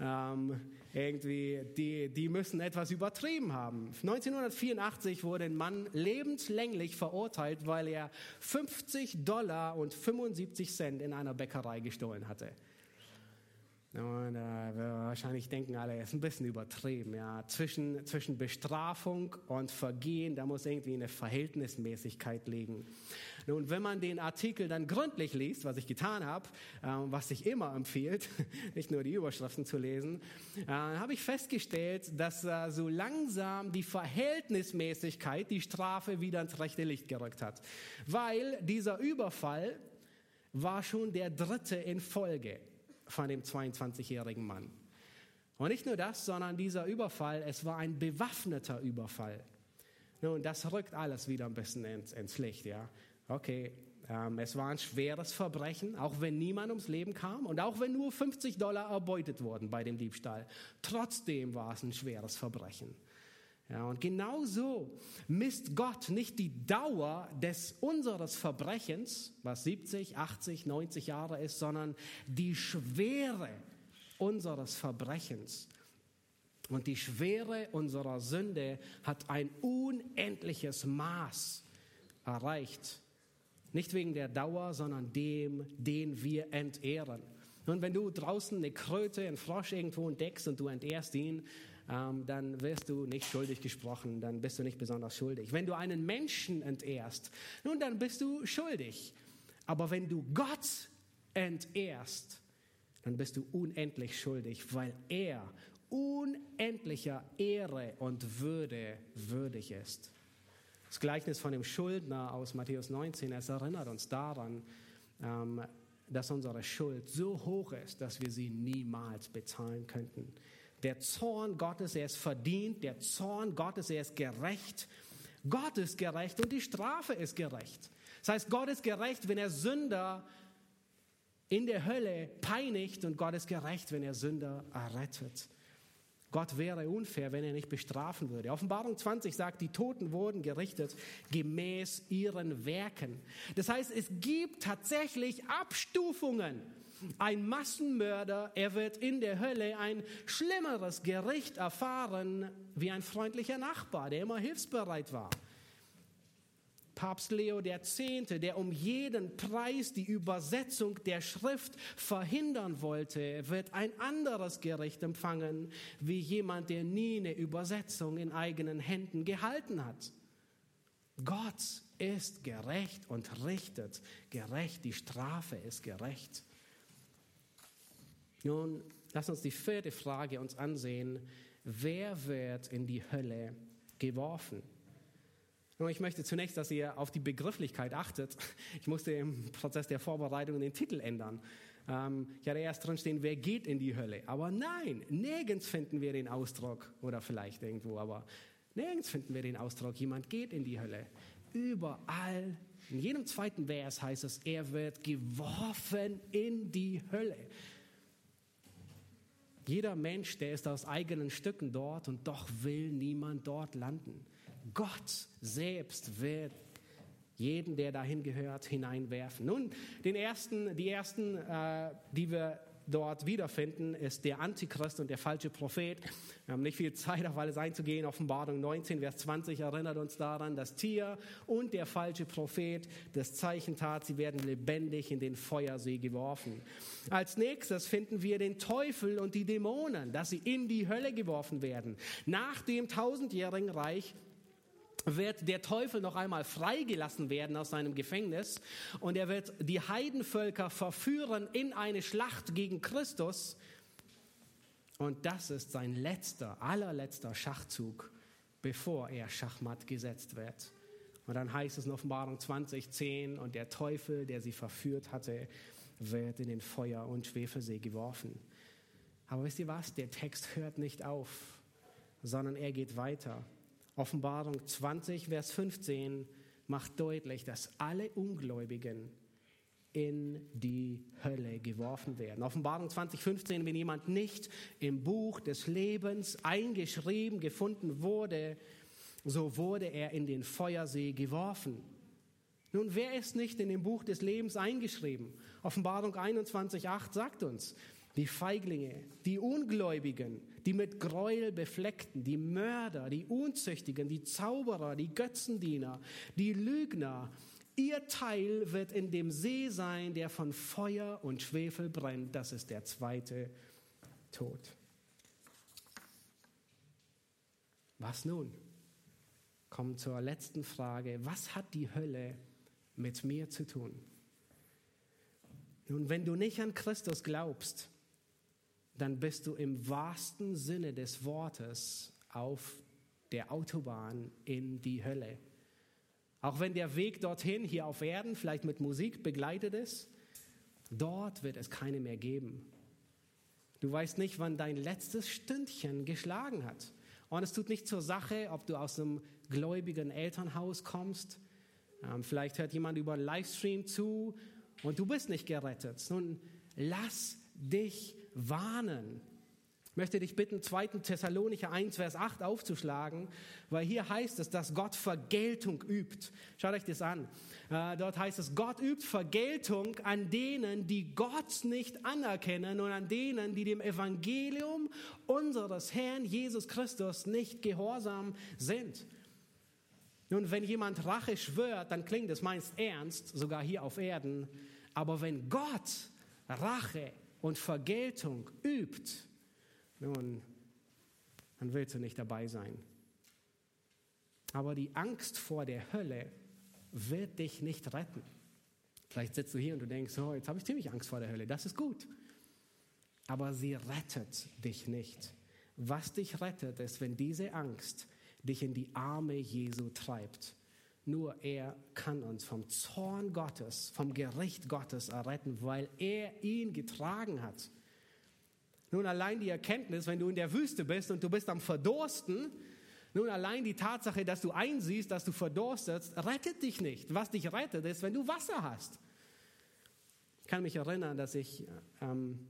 Ähm, irgendwie, die, die müssen etwas übertrieben haben. 1984 wurde ein Mann lebenslänglich verurteilt, weil er 50 Dollar und 75 Cent in einer Bäckerei gestohlen hatte. Und äh, wahrscheinlich denken alle, es ist ein bisschen übertrieben. Ja. Zwischen, zwischen Bestrafung und Vergehen, da muss irgendwie eine Verhältnismäßigkeit liegen. Nun, wenn man den Artikel dann gründlich liest, was ich getan habe, äh, was sich immer empfiehlt, nicht nur die Überschriften zu lesen, äh, habe ich festgestellt, dass äh, so langsam die Verhältnismäßigkeit die Strafe wieder ins rechte Licht gerückt hat. Weil dieser Überfall war schon der dritte in Folge von dem 22-jährigen Mann. Und nicht nur das, sondern dieser Überfall, es war ein bewaffneter Überfall. Nun, das rückt alles wieder ein bisschen ins, ins Licht, ja. Okay, ähm, es war ein schweres Verbrechen, auch wenn niemand ums Leben kam und auch wenn nur 50 Dollar erbeutet wurden bei dem Diebstahl. Trotzdem war es ein schweres Verbrechen. Ja, und genau so misst Gott nicht die Dauer des unseres Verbrechens, was 70, 80, 90 Jahre ist, sondern die Schwere unseres Verbrechens. Und die Schwere unserer Sünde hat ein unendliches Maß erreicht. Nicht wegen der Dauer, sondern dem, den wir entehren. Und wenn du draußen eine Kröte, einen Frosch irgendwo entdeckst und du entehrst ihn, ähm, dann wirst du nicht schuldig gesprochen, dann bist du nicht besonders schuldig. Wenn du einen Menschen entehrst, nun, dann bist du schuldig. Aber wenn du Gott entehrst, dann bist du unendlich schuldig, weil er unendlicher Ehre und Würde würdig ist. Das Gleichnis von dem Schuldner aus Matthäus 19, es erinnert uns daran, ähm, dass unsere Schuld so hoch ist, dass wir sie niemals bezahlen könnten. Der Zorn Gottes, er ist verdient. Der Zorn Gottes, er ist gerecht. Gott ist gerecht und die Strafe ist gerecht. Das heißt, Gott ist gerecht, wenn er Sünder in der Hölle peinigt und Gott ist gerecht, wenn er Sünder errettet. Gott wäre unfair, wenn er nicht bestrafen würde. Offenbarung 20 sagt, die Toten wurden gerichtet gemäß ihren Werken. Das heißt, es gibt tatsächlich Abstufungen ein Massenmörder, er wird in der Hölle ein schlimmeres Gericht erfahren wie ein freundlicher Nachbar, der immer hilfsbereit war. Papst Leo X., der um jeden Preis die Übersetzung der Schrift verhindern wollte, wird ein anderes Gericht empfangen, wie jemand, der nie eine Übersetzung in eigenen Händen gehalten hat. Gott ist gerecht und richtet gerecht, die Strafe ist gerecht. Nun, lass uns die vierte Frage uns ansehen. Wer wird in die Hölle geworfen? Nun, ich möchte zunächst, dass ihr auf die Begrifflichkeit achtet. Ich musste im Prozess der Vorbereitung den Titel ändern. Ähm, ich hatte erst drin stehen, wer geht in die Hölle? Aber nein, nirgends finden wir den Ausdruck, oder vielleicht irgendwo, aber nirgends finden wir den Ausdruck, jemand geht in die Hölle. Überall, in jedem zweiten Vers heißt es, er wird geworfen in die Hölle. Jeder Mensch, der ist aus eigenen Stücken dort und doch will niemand dort landen. Gott selbst wird jeden, der dahin gehört, hineinwerfen. Nun, den ersten, die ersten, äh, die wir dort wiederfinden, ist der Antichrist und der falsche Prophet. Wir haben nicht viel Zeit, auf alles einzugehen. Offenbarung 19, Vers 20 erinnert uns daran, das Tier und der falsche Prophet das Zeichen tat, sie werden lebendig in den Feuersee geworfen. Als nächstes finden wir den Teufel und die Dämonen, dass sie in die Hölle geworfen werden. Nach dem tausendjährigen Reich wird der Teufel noch einmal freigelassen werden aus seinem Gefängnis und er wird die Heidenvölker verführen in eine Schlacht gegen Christus. Und das ist sein letzter, allerletzter Schachzug, bevor er Schachmatt gesetzt wird. Und dann heißt es in Offenbarung 20, 10, und der Teufel, der sie verführt hatte, wird in den Feuer- und Schwefelsee geworfen. Aber wisst ihr was? Der Text hört nicht auf. sondern er geht weiter. Offenbarung 20, Vers 15 macht deutlich, dass alle Ungläubigen in die Hölle geworfen werden. Offenbarung 2015, wenn jemand nicht im Buch des Lebens eingeschrieben gefunden wurde, so wurde er in den Feuersee geworfen. Nun, wer ist nicht in dem Buch des Lebens eingeschrieben? Offenbarung 21.8 sagt uns, die Feiglinge, die Ungläubigen, die mit Gräuel befleckten, die Mörder, die Unzüchtigen, die Zauberer, die Götzendiener, die Lügner, ihr Teil wird in dem See sein, der von Feuer und Schwefel brennt. Das ist der zweite Tod. Was nun? Kommen zur letzten Frage. Was hat die Hölle mit mir zu tun? Nun, wenn du nicht an Christus glaubst, dann bist du im wahrsten Sinne des Wortes auf der Autobahn in die Hölle. Auch wenn der Weg dorthin hier auf Erden vielleicht mit Musik begleitet ist, dort wird es keine mehr geben. Du weißt nicht, wann dein letztes Stündchen geschlagen hat. Und es tut nicht zur Sache, ob du aus einem gläubigen Elternhaus kommst. Ähm, vielleicht hört jemand über einen Livestream zu und du bist nicht gerettet. Nun, lass dich warnen. Ich möchte dich bitten, 2. Thessalonicher 1, Vers 8 aufzuschlagen, weil hier heißt es, dass Gott Vergeltung übt. Schaut euch das an. Äh, dort heißt es, Gott übt Vergeltung an denen, die Gott nicht anerkennen und an denen, die dem Evangelium unseres Herrn Jesus Christus nicht gehorsam sind. Nun, wenn jemand Rache schwört, dann klingt es meist ernst, sogar hier auf Erden. Aber wenn Gott Rache und Vergeltung übt, nun, dann willst du nicht dabei sein. Aber die Angst vor der Hölle wird dich nicht retten. Vielleicht sitzt du hier und du denkst, oh, jetzt habe ich ziemlich Angst vor der Hölle. Das ist gut. Aber sie rettet dich nicht. Was dich rettet, ist, wenn diese Angst dich in die Arme Jesu treibt. Nur er kann uns vom Zorn Gottes, vom Gericht Gottes erretten, weil er ihn getragen hat. Nun allein die Erkenntnis, wenn du in der Wüste bist und du bist am Verdursten, nun allein die Tatsache, dass du einsiehst, dass du verdurstet, rettet dich nicht. Was dich rettet, ist, wenn du Wasser hast. Ich kann mich erinnern, dass ich ähm,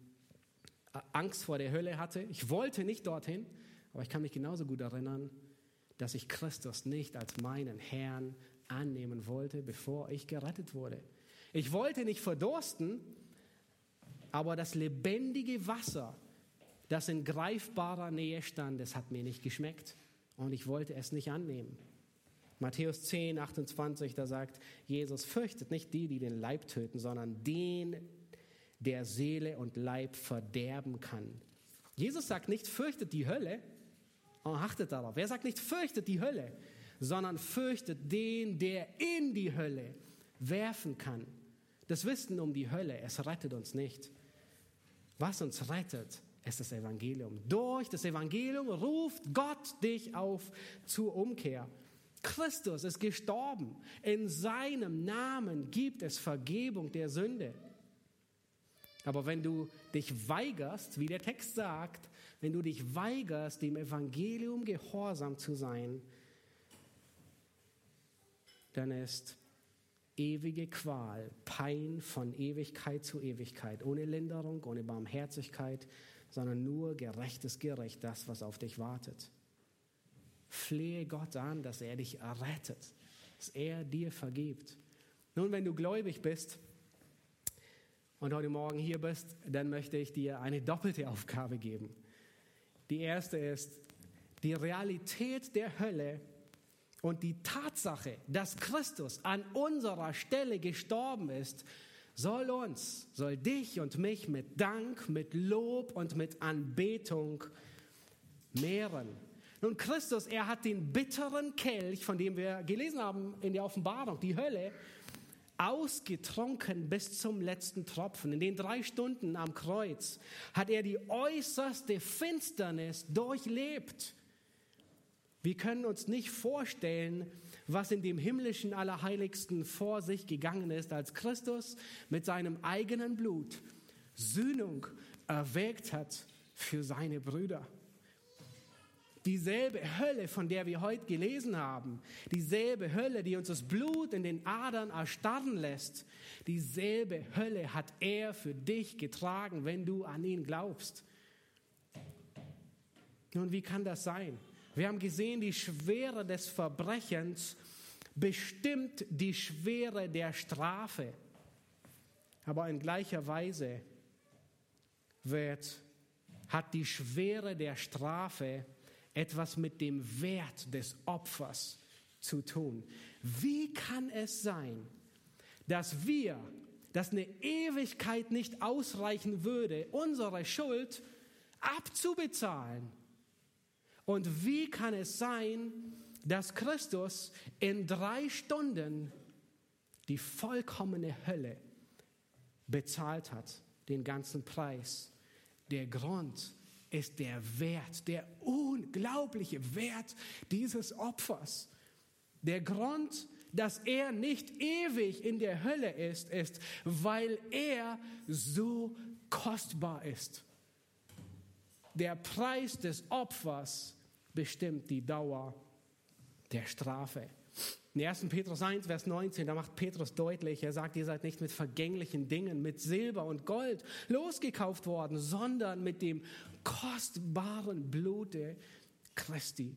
Angst vor der Hölle hatte. Ich wollte nicht dorthin, aber ich kann mich genauso gut erinnern, dass ich Christus nicht als meinen Herrn annehmen wollte, bevor ich gerettet wurde. Ich wollte nicht verdursten, aber das lebendige Wasser, das in greifbarer Nähe stand, das hat mir nicht geschmeckt und ich wollte es nicht annehmen. Matthäus 10, 28, da sagt Jesus, fürchtet nicht die, die den Leib töten, sondern den, der Seele und Leib verderben kann. Jesus sagt nicht, fürchtet die Hölle, und achtet darauf. Er sagt nicht, fürchtet die Hölle, sondern fürchtet den, der in die Hölle werfen kann. Das Wissen um die Hölle, es rettet uns nicht. Was uns rettet, ist das Evangelium. Durch das Evangelium ruft Gott dich auf zur Umkehr. Christus ist gestorben. In seinem Namen gibt es Vergebung der Sünde. Aber wenn du dich weigerst, wie der Text sagt, wenn du dich weigerst, dem Evangelium gehorsam zu sein, dann ist ewige Qual, Pein von Ewigkeit zu Ewigkeit, ohne Linderung, ohne Barmherzigkeit, sondern nur gerechtes Gericht, das, was auf dich wartet. Flehe Gott an, dass er dich errettet, dass er dir vergibt. Nun, wenn du gläubig bist und heute Morgen hier bist, dann möchte ich dir eine doppelte Aufgabe geben. Die erste ist die Realität der Hölle und die Tatsache, dass Christus an unserer Stelle gestorben ist, soll uns, soll dich und mich mit Dank, mit Lob und mit Anbetung mehren. Nun, Christus, er hat den bitteren Kelch, von dem wir gelesen haben in der Offenbarung, die Hölle, ausgetrunken bis zum letzten Tropfen. In den drei Stunden am Kreuz hat er die äußerste Finsternis durchlebt. Wir können uns nicht vorstellen, was in dem himmlischen Allerheiligsten vor sich gegangen ist, als Christus mit seinem eigenen Blut Sühnung erwägt hat für seine Brüder. Dieselbe Hölle, von der wir heute gelesen haben, dieselbe Hölle, die uns das Blut in den Adern erstarren lässt, dieselbe Hölle hat er für dich getragen, wenn du an ihn glaubst. Nun, wie kann das sein? Wir haben gesehen, die Schwere des Verbrechens bestimmt die Schwere der Strafe. Aber in gleicher Weise wird, hat die Schwere der Strafe etwas mit dem Wert des Opfers zu tun. Wie kann es sein, dass wir, dass eine Ewigkeit nicht ausreichen würde, unsere Schuld abzubezahlen? Und wie kann es sein, dass Christus in drei Stunden die vollkommene Hölle bezahlt hat, den ganzen Preis? Der Grund ist der Wert, der unglaubliche Wert dieses Opfers. Der Grund, dass er nicht ewig in der Hölle ist, ist, weil er so kostbar ist. Der Preis des Opfers bestimmt die Dauer der Strafe. In 1. Petrus 1, Vers 19, da macht Petrus deutlich, er sagt, ihr seid nicht mit vergänglichen Dingen, mit Silber und Gold losgekauft worden, sondern mit dem kostbaren Blute Christi.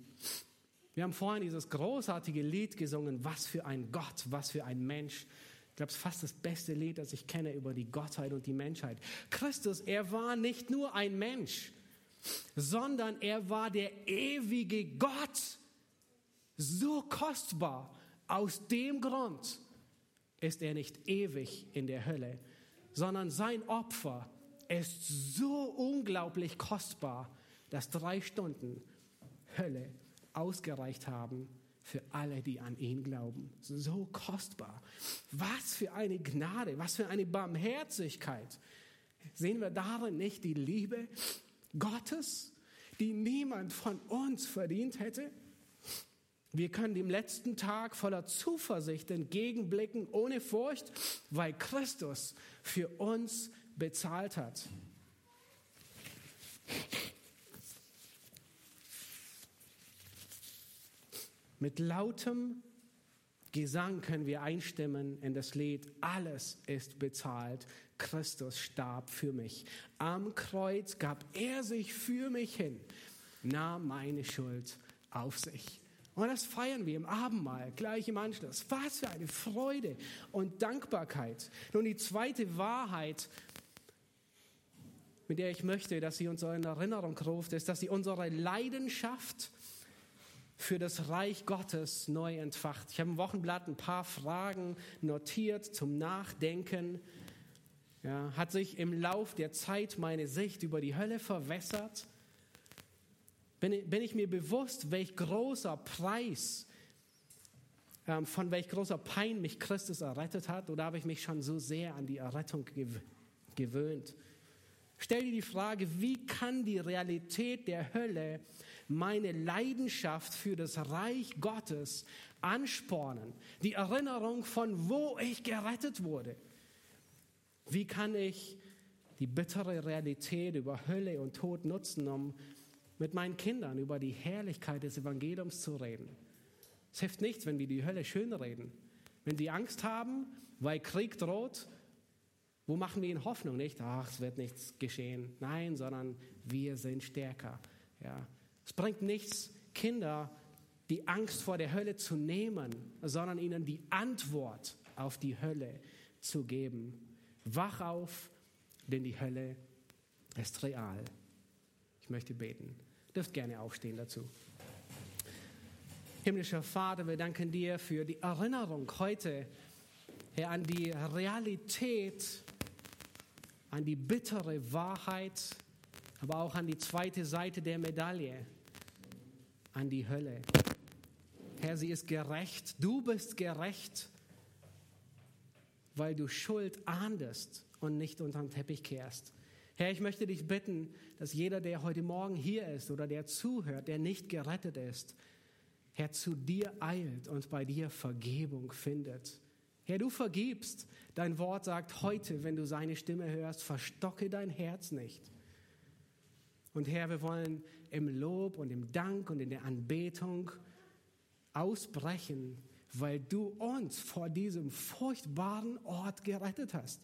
Wir haben vorhin dieses großartige Lied gesungen, was für ein Gott, was für ein Mensch. Ich glaube, es ist fast das beste Lied, das ich kenne über die Gottheit und die Menschheit. Christus, er war nicht nur ein Mensch, sondern er war der ewige Gott. So kostbar. Aus dem Grund ist er nicht ewig in der Hölle, sondern sein Opfer ist so unglaublich kostbar, dass drei Stunden Hölle ausgereicht haben für alle, die an ihn glauben. So kostbar. Was für eine Gnade, was für eine Barmherzigkeit. Sehen wir darin nicht die Liebe Gottes, die niemand von uns verdient hätte? Wir können dem letzten Tag voller Zuversicht entgegenblicken, ohne Furcht, weil Christus für uns bezahlt hat. Mit lautem Gesang können wir einstimmen in das Lied, alles ist bezahlt, Christus starb für mich. Am Kreuz gab er sich für mich hin, nahm meine Schuld auf sich. Und das feiern wir im Abendmahl, gleich im Anschluss. Was für eine Freude und Dankbarkeit. Nun, die zweite Wahrheit, mit der ich möchte, dass sie uns in Erinnerung ruft, ist, dass sie unsere Leidenschaft für das Reich Gottes neu entfacht. Ich habe im Wochenblatt ein paar Fragen notiert zum Nachdenken. Ja, hat sich im Lauf der Zeit meine Sicht über die Hölle verwässert? Bin, bin ich mir bewusst, welch großer Preis, ähm, von welch großer Pein mich Christus errettet hat? Oder habe ich mich schon so sehr an die Errettung gewöhnt? Stell dir die Frage, wie kann die Realität der Hölle meine Leidenschaft für das Reich Gottes anspornen? Die Erinnerung von wo ich gerettet wurde. Wie kann ich die bittere Realität über Hölle und Tod nutzen, um mit meinen Kindern über die Herrlichkeit des Evangeliums zu reden? Es hilft nichts, wenn wir die Hölle schön reden. Wenn sie Angst haben, weil Krieg droht, wo machen wir ihnen Hoffnung? Nicht, ach, es wird nichts geschehen. Nein, sondern wir sind stärker. Ja. Es bringt nichts, Kinder die Angst vor der Hölle zu nehmen, sondern ihnen die Antwort auf die Hölle zu geben. Wach auf, denn die Hölle ist real. Ich möchte beten. Dürft gerne aufstehen dazu. Himmlischer Vater, wir danken dir für die Erinnerung heute Herr, an die Realität, an die bittere Wahrheit, aber auch an die zweite Seite der Medaille, an die Hölle. Herr, sie ist gerecht, du bist gerecht weil du Schuld ahndest und nicht unter den Teppich kehrst. Herr, ich möchte dich bitten, dass jeder, der heute Morgen hier ist oder der zuhört, der nicht gerettet ist, Herr, zu dir eilt und bei dir Vergebung findet. Herr, du vergibst. Dein Wort sagt heute, wenn du seine Stimme hörst, verstocke dein Herz nicht. Und Herr, wir wollen im Lob und im Dank und in der Anbetung ausbrechen, weil du uns vor diesem furchtbaren Ort gerettet hast.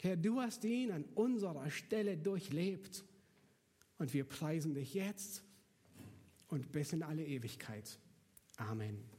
Herr, du hast ihn an unserer Stelle durchlebt und wir preisen dich jetzt und bis in alle Ewigkeit. Amen.